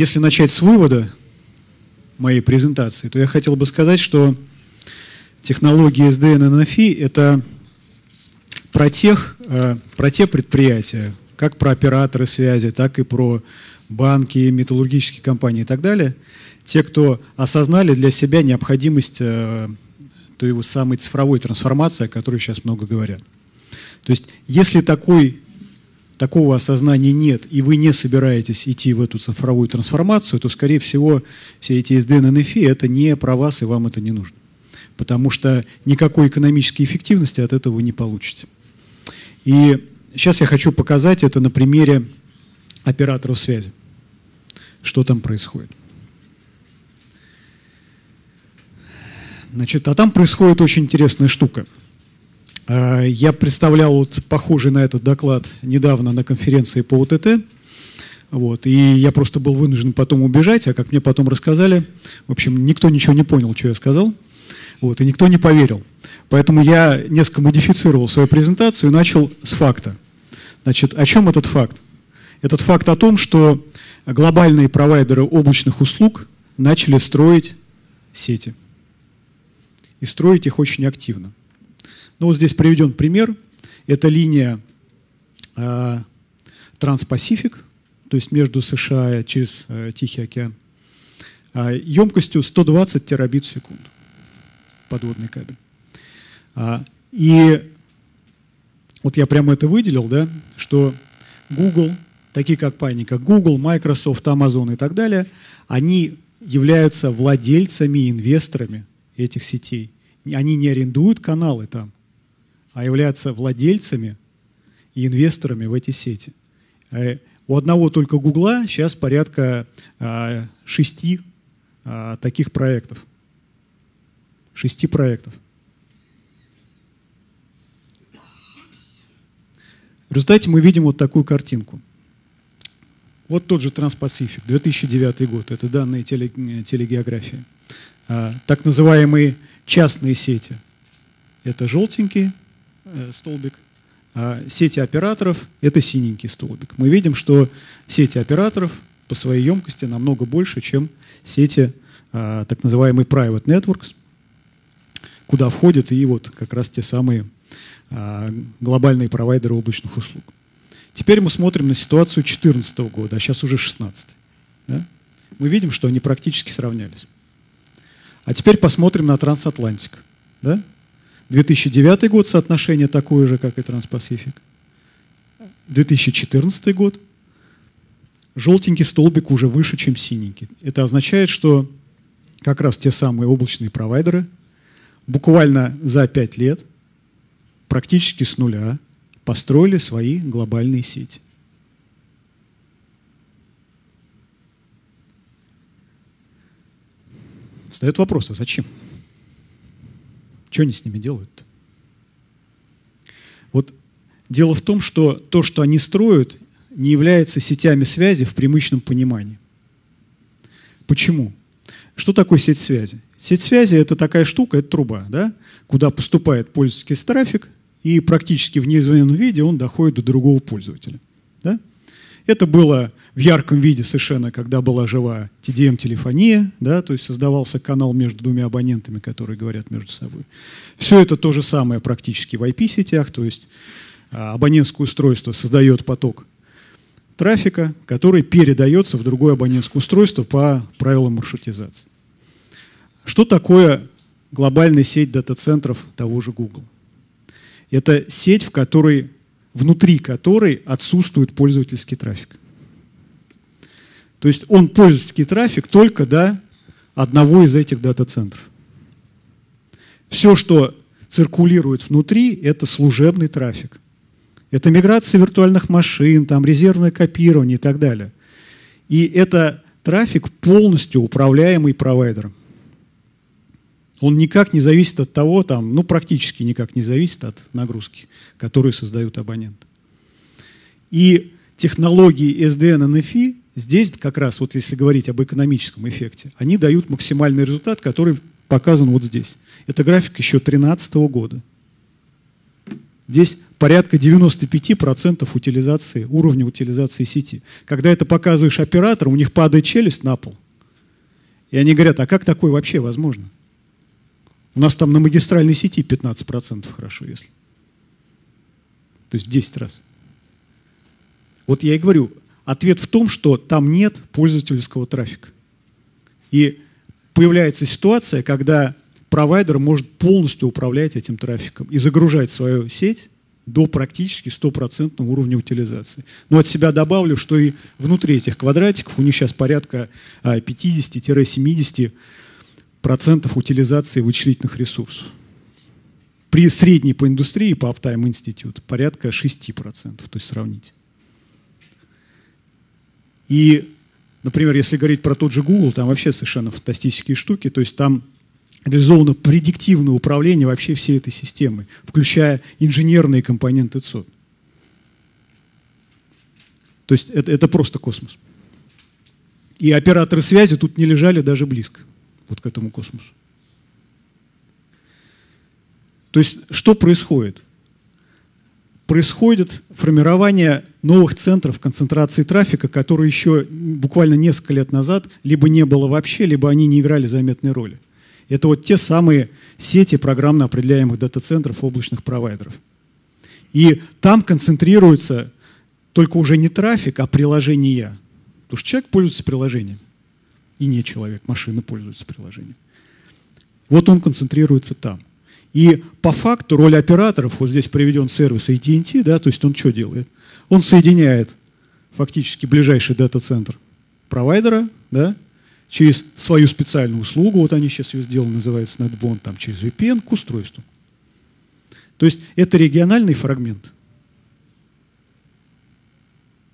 если начать с вывода моей презентации, то я хотел бы сказать, что технологии SDN и NFI – это про, тех, э, про те предприятия, как про операторы связи, так и про банки, металлургические компании и так далее, те, кто осознали для себя необходимость э, той самой цифровой трансформации, о которой сейчас много говорят. То есть, если такой, такого осознания нет, и вы не собираетесь идти в эту цифровую трансформацию, то, скорее всего, все эти SDN NFI – это не про вас, и вам это не нужно. Потому что никакой экономической эффективности от этого вы не получите. И сейчас я хочу показать это на примере операторов связи. Что там происходит. Значит, а там происходит очень интересная штука. А, я представлял вот похожий на этот доклад недавно на конференции по ОТТ. Вот, и я просто был вынужден потом убежать, а как мне потом рассказали, в общем, никто ничего не понял, что я сказал. Вот, и никто не поверил. Поэтому я несколько модифицировал свою презентацию и начал с факта. Значит, о чем этот факт? Этот факт о том, что глобальные провайдеры облачных услуг начали строить сети. И строить их очень активно. Ну вот здесь приведен пример. Это линия э, Транспасифик, то есть между США через э, Тихий океан, э, емкостью 120 терабит в секунду подводный кабель. А, и вот я прямо это выделил, да, что Google, такие компании, как Google, Microsoft, Amazon и так далее, они являются владельцами, инвесторами этих сетей. Они не арендуют каналы там, а являются владельцами и инвесторами в эти сети. Э, у одного только Гугла сейчас порядка а, шести а, таких проектов шести проектов. В результате мы видим вот такую картинку. Вот тот же Транспасифик, 2009 год, это данные теле, телегеографии. А, так называемые частные сети, это желтенький э, столбик, а сети операторов – это синенький столбик. Мы видим, что сети операторов по своей емкости намного больше, чем сети а, так называемые private networks, куда входят и вот как раз те самые а, глобальные провайдеры облачных услуг. Теперь мы смотрим на ситуацию 2014 года, а сейчас уже 2016. Да? Мы видим, что они практически сравнялись. А теперь посмотрим на трансатлантик. Да? 2009 год соотношение такое же, как и Транспасифик. 2014 год желтенький столбик уже выше, чем синенький. Это означает, что как раз те самые облачные провайдеры – буквально за пять лет практически с нуля построили свои глобальные сети. Встает вопрос, а зачем? Что они с ними делают? Вот дело в том, что то, что они строят, не является сетями связи в привычном понимании. Почему? Что такое сеть связи? Сеть связи – это такая штука, это труба, да, куда поступает пользовательский трафик, и практически в неизмененном виде он доходит до другого пользователя. Да? Это было в ярком виде совершенно, когда была жива TDM-телефония, да, то есть создавался канал между двумя абонентами, которые говорят между собой. Все это то же самое практически в IP-сетях, то есть а, абонентское устройство создает поток трафика, который передается в другое абонентское устройство по правилам маршрутизации. Что такое глобальная сеть дата-центров того же Google? Это сеть, в которой, внутри которой отсутствует пользовательский трафик. То есть он пользовательский трафик только до одного из этих дата-центров. Все, что циркулирует внутри, это служебный трафик. Это миграция виртуальных машин, там, резервное копирование и так далее. И это трафик полностью управляемый провайдером. Он никак не зависит от того, там, ну практически никак не зависит от нагрузки, которую создают абоненты. И технологии SDN NFI здесь как раз, вот если говорить об экономическом эффекте, они дают максимальный результат, который показан вот здесь. Это график еще 2013 года. Здесь порядка 95% утилизации, уровня утилизации сети. Когда это показываешь операторам, у них падает челюсть на пол. И они говорят, а как такое вообще возможно? У нас там на магистральной сети 15% хорошо, если. То есть в 10 раз. Вот я и говорю, ответ в том, что там нет пользовательского трафика. И появляется ситуация, когда провайдер может полностью управлять этим трафиком и загружать свою сеть до практически стопроцентного уровня утилизации. Но от себя добавлю, что и внутри этих квадратиков у них сейчас порядка 50-70% а, утилизации вычислительных ресурсов. При средней по индустрии, по Uptime Institute, порядка 6%, то есть сравните. И, например, если говорить про тот же Google, там вообще совершенно фантастические штуки, то есть там реализовано предиктивное управление вообще всей этой системой, включая инженерные компоненты ЦОД. То есть это, это просто космос. И операторы связи тут не лежали даже близко, вот к этому космосу. То есть что происходит? Происходит формирование новых центров концентрации трафика, которые еще буквально несколько лет назад либо не было вообще, либо они не играли заметной роли. Это вот те самые сети программно определяемых дата-центров облачных провайдеров. И там концентрируется только уже не трафик, а приложения. Потому что человек пользуется приложением. И не человек, машина пользуется приложением. Вот он концентрируется там. И по факту роль операторов, вот здесь приведен сервис AT&T, да, то есть он что делает? Он соединяет фактически ближайший дата-центр провайдера, да, через свою специальную услугу, вот они сейчас ее сделали, называется NetBond, там через VPN к устройству. То есть это региональный фрагмент.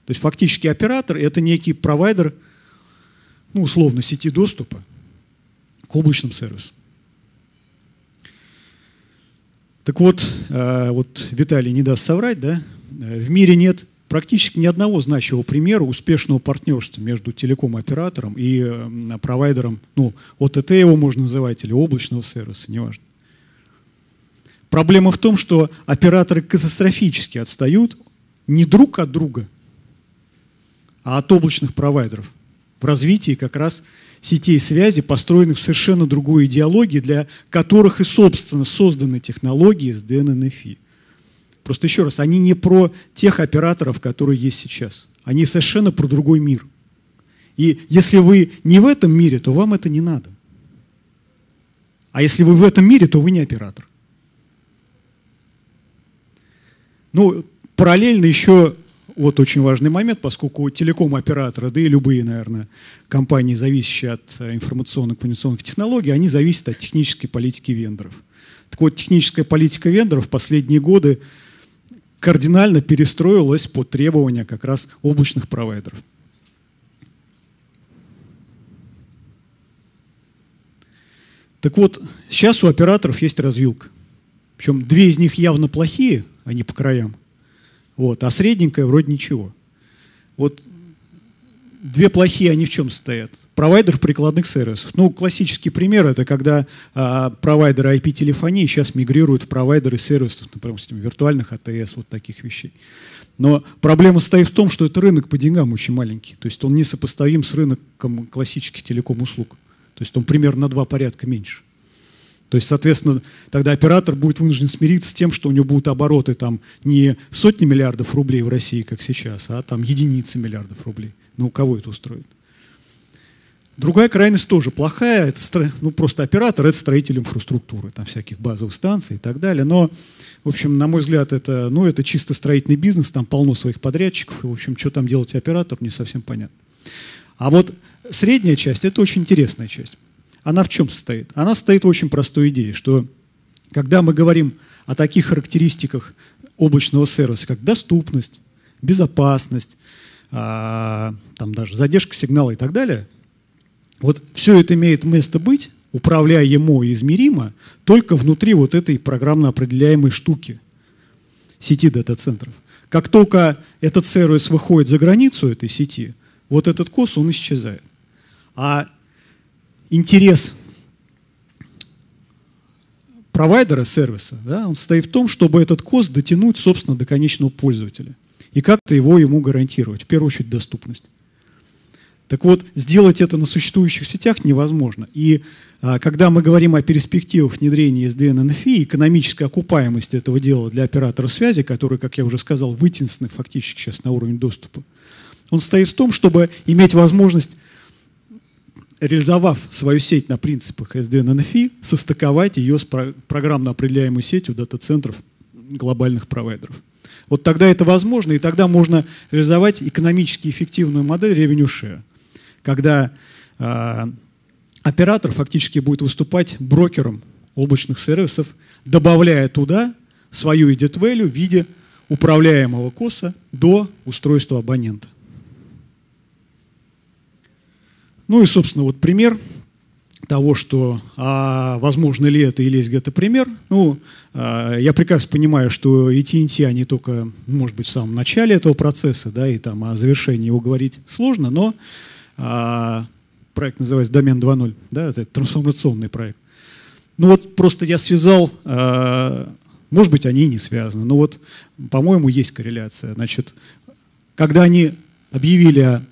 То есть фактически оператор – это некий провайдер, ну, условно, сети доступа к облачным сервисам. Так вот, э, вот Виталий не даст соврать, да, э, в мире нет практически ни одного значимого примера успешного партнерства между телеком-оператором и провайдером, ну, ОТТ его можно называть, или облачного сервиса, неважно. Проблема в том, что операторы катастрофически отстают не друг от друга, а от облачных провайдеров в развитии как раз сетей связи, построенных в совершенно другой идеологии, для которых и, собственно, созданы технологии с DNNFI. Просто еще раз, они не про тех операторов, которые есть сейчас. Они совершенно про другой мир. И если вы не в этом мире, то вам это не надо. А если вы в этом мире, то вы не оператор. Ну, параллельно еще вот очень важный момент, поскольку телеком-операторы, да и любые, наверное, компании, зависящие от э, информационных коммуникационных технологий, они зависят от технической политики вендоров. Так вот, техническая политика вендоров в последние годы кардинально перестроилась под требования как раз облачных провайдеров. Так вот, сейчас у операторов есть развилка. Причем две из них явно плохие, они по краям. Вот, а средненькая вроде ничего. Вот две плохие, они в чем состоят? Провайдер прикладных сервисов. Ну, классический пример – это когда а, провайдеры IP-телефонии сейчас мигрируют в провайдеры сервисов, например, виртуальных АТС, вот таких вещей. Но проблема состоит в том, что это рынок по деньгам очень маленький. То есть он несопоставим с рынком классических телеком-услуг. То есть он примерно на два порядка меньше. То есть, соответственно, тогда оператор будет вынужден смириться с тем, что у него будут обороты там не сотни миллиардов рублей в России, как сейчас, а там единицы миллиардов рублей. Ну, кого это устроит? Другая крайность тоже плохая. Это ну, просто оператор – это строитель инфраструктуры, там всяких базовых станций и так далее. Но, в общем, на мой взгляд, это, ну, это чисто строительный бизнес, там полно своих подрядчиков. И, в общем, что там делать оператор, не совсем понятно. А вот средняя часть – это очень интересная часть. Она в чем состоит? Она состоит в очень простой идее, что когда мы говорим о таких характеристиках облачного сервиса, как доступность, безопасность, а, там даже задержка сигнала и так далее, вот все это имеет место быть, управляемо и измеримо, только внутри вот этой программно определяемой штуки, сети дата-центров. Как только этот сервис выходит за границу этой сети, вот этот кос, он исчезает. А интерес провайдера сервиса, да, он состоит в том, чтобы этот кост дотянуть, собственно, до конечного пользователя и как-то его ему гарантировать, в первую очередь доступность. Так вот, сделать это на существующих сетях невозможно. И а, когда мы говорим о перспективах внедрения SDN NFI, экономической окупаемости этого дела для оператора связи, который, как я уже сказал, вытеснены фактически сейчас на уровень доступа, он стоит в том, чтобы иметь возможность, реализовав свою сеть на принципах SDN NFI, состыковать ее с программно определяемой сетью дата-центров глобальных провайдеров. Вот тогда это возможно, и тогда можно реализовать экономически эффективную модель revenue share – когда э, оператор фактически будет выступать брокером облачных сервисов, добавляя туда свою edit value в виде управляемого коса до устройства абонента. Ну и, собственно, вот пример того, что а возможно ли это или есть где-то пример. Ну, а, я прекрасно понимаю, что AT&T, они только, может быть, в самом начале этого процесса, да, и там о завершении его говорить сложно, но а, проект называется «Домен 2.0», да, это трансформационный проект. Ну вот просто я связал, а, может быть, они и не связаны, но вот, по-моему, есть корреляция. Значит, когда они объявили о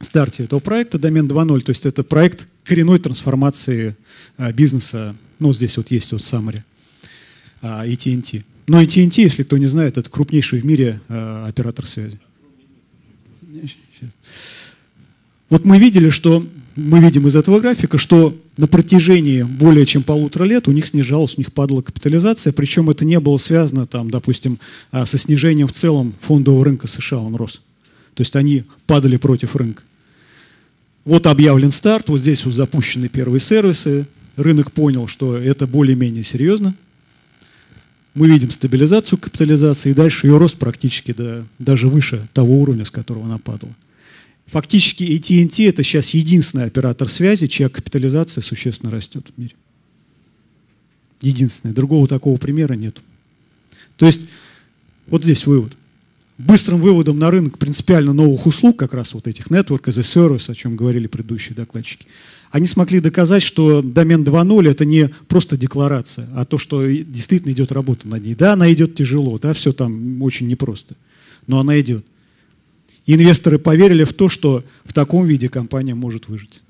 старте этого проекта «Домен 2.0», то есть это проект коренной трансформации а, бизнеса, ну здесь вот есть вот summary, AT&T. Но AT&T, если кто не знает, это крупнейший в мире оператор связи. Вот мы видели, что мы видим из этого графика, что на протяжении более чем полутора лет у них снижалась, у них падала капитализация, причем это не было связано, там, допустим, а, со снижением в целом фондового рынка США, он рос. То есть они падали против рынка. Вот объявлен старт, вот здесь вот запущены первые сервисы, рынок понял, что это более-менее серьезно. Мы видим стабилизацию капитализации, и дальше ее рост практически до, даже выше того уровня, с которого она падала. Фактически AT&T это сейчас единственный оператор связи, чья капитализация существенно растет в мире. Единственный. Другого такого примера нет. То есть, вот здесь вывод. Быстрым выводом на рынок принципиально новых услуг, как раз вот этих network as a service, о чем говорили предыдущие докладчики, они смогли доказать, что домен 2.0 это не просто декларация, а то, что действительно идет работа над ней. Да, она идет тяжело, да, все там очень непросто, но она идет инвесторы поверили в то, что в таком виде компания может выжить.